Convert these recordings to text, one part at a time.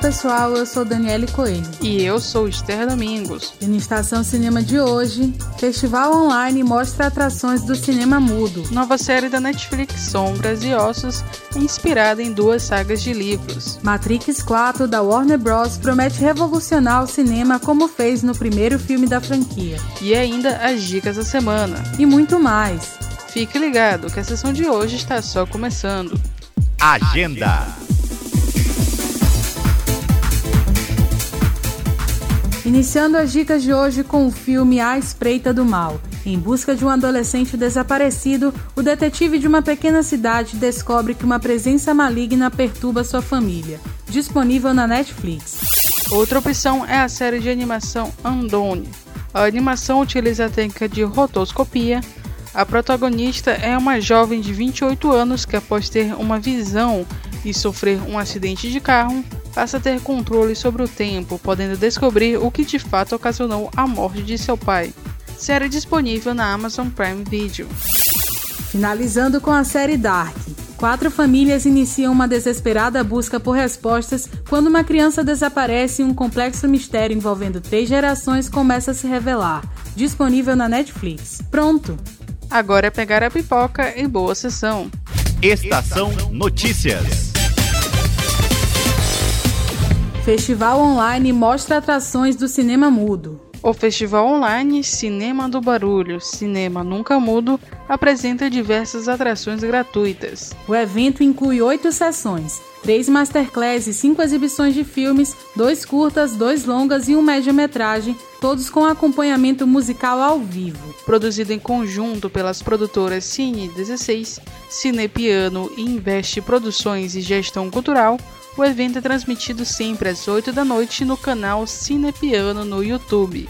Pessoal, eu sou Daniele Coelho. E eu sou Esther Domingos. E na Estação Cinema de hoje, Festival Online mostra atrações do cinema mudo. Nova série da Netflix Sombras e Ossos, inspirada em duas sagas de livros. Matrix 4 da Warner Bros. promete revolucionar o cinema como fez no primeiro filme da franquia. E ainda as dicas da semana. E muito mais. Fique ligado que a sessão de hoje está só começando. Agenda. Iniciando as dicas de hoje com o filme A Espreita do Mal. Em busca de um adolescente desaparecido, o detetive de uma pequena cidade descobre que uma presença maligna perturba sua família. Disponível na Netflix. Outra opção é a série de animação Andone. A animação utiliza a técnica de rotoscopia. A protagonista é uma jovem de 28 anos que, após ter uma visão e sofrer um acidente de carro, passa a ter controle sobre o tempo, podendo descobrir o que de fato ocasionou a morte de seu pai. Série disponível na Amazon Prime Video. Finalizando com a série Dark. Quatro famílias iniciam uma desesperada busca por respostas quando uma criança desaparece e um complexo mistério envolvendo três gerações começa a se revelar. Disponível na Netflix. Pronto! Agora é pegar a pipoca e boa sessão. Estação Notícias. Festival Online mostra atrações do cinema mudo. O Festival Online Cinema do Barulho, Cinema Nunca Mudo, apresenta diversas atrações gratuitas. O evento inclui oito sessões, três masterclass e cinco exibições de filmes, dois curtas, dois longas e um média-metragem, todos com acompanhamento musical ao vivo. Produzido em conjunto pelas produtoras Cine 16, Cinepiano e Investe Produções e Gestão Cultural, o evento é transmitido sempre às 8 da noite no canal Cinepiano no YouTube.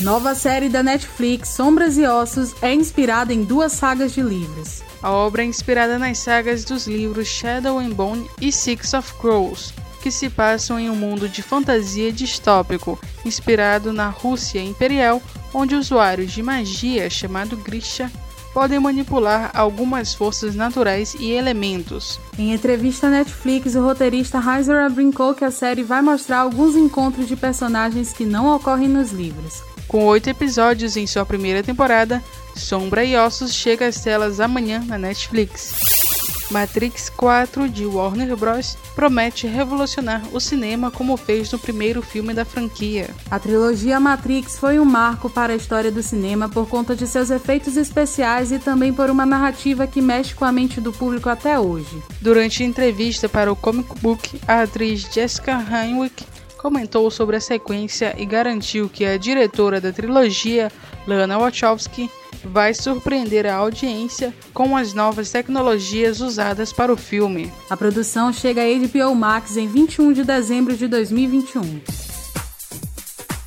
Nova série da Netflix, Sombras e Ossos, é inspirada em duas sagas de livros. A obra é inspirada nas sagas dos livros Shadow and Bone e Six of Crows, que se passam em um mundo de fantasia distópico, inspirado na Rússia imperial, onde usuários de magia chamado Grisha podem manipular algumas forças naturais e elementos. Em entrevista à Netflix, o roteirista Heiser brincou que a série vai mostrar alguns encontros de personagens que não ocorrem nos livros. Com oito episódios em sua primeira temporada, Sombra e Ossos chega às telas amanhã na Netflix. Matrix 4 de Warner Bros. promete revolucionar o cinema como fez no primeiro filme da franquia. A trilogia Matrix foi um marco para a história do cinema por conta de seus efeitos especiais e também por uma narrativa que mexe com a mente do público até hoje. Durante entrevista para o Comic Book, a atriz Jessica Heinrich comentou sobre a sequência e garantiu que a diretora da trilogia, Lana Wachowski, vai surpreender a audiência com as novas tecnologias usadas para o filme. A produção chega a HBO Max em 21 de dezembro de 2021.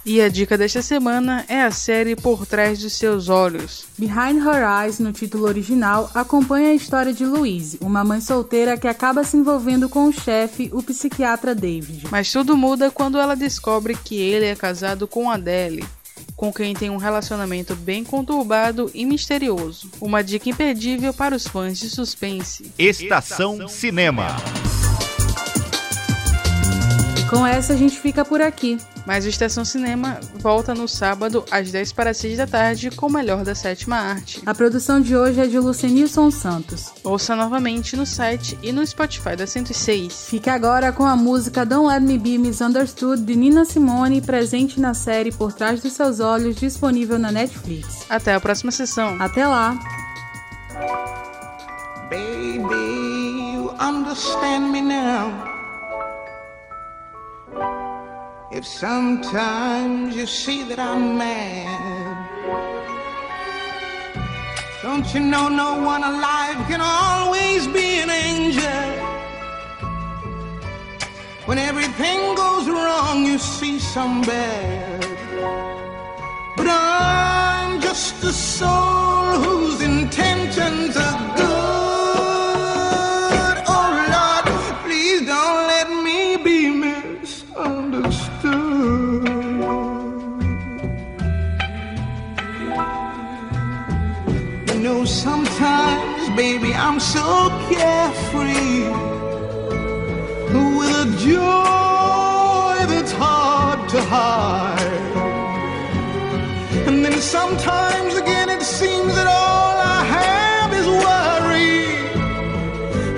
E a dica desta semana é a série Por Trás dos Seus Olhos. Behind Her Eyes, no título original, acompanha a história de Louise, uma mãe solteira que acaba se envolvendo com o chefe, o psiquiatra David. Mas tudo muda quando ela descobre que ele é casado com Adele, com quem tem um relacionamento bem conturbado e misterioso. Uma dica imperdível para os fãs de suspense. Estação Cinema. E com essa a gente fica por aqui. Mas o Estação Cinema volta no sábado às 10 para 6 da tarde com o melhor da sétima arte. A produção de hoje é de Lucenilson Santos. Ouça novamente no site e no Spotify da 106. Fique agora com a música Don't Let Me Be Misunderstood de Nina Simone, presente na série Por Trás dos Seus Olhos, disponível na Netflix. Até a próxima sessão. Até lá. Baby, you understand me now. If sometimes you see that I'm mad, don't you know no one alive can always be an angel? When everything goes wrong, you see some bad. But I'm just a soul baby, I'm so carefree with a joy that's hard to hide. And then sometimes again it seems that all I have is worry.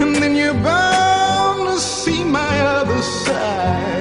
And then you're bound to see my other side.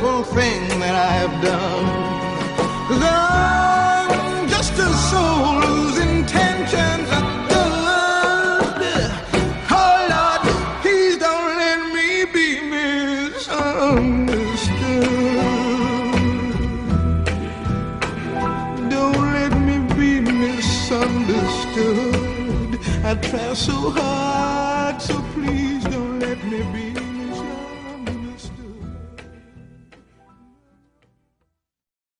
simple thing that I've done. Cause I'm just a soul whose intentions are good. Oh Lord, please don't let me be misunderstood. Don't let me be misunderstood. I try so hard, so please.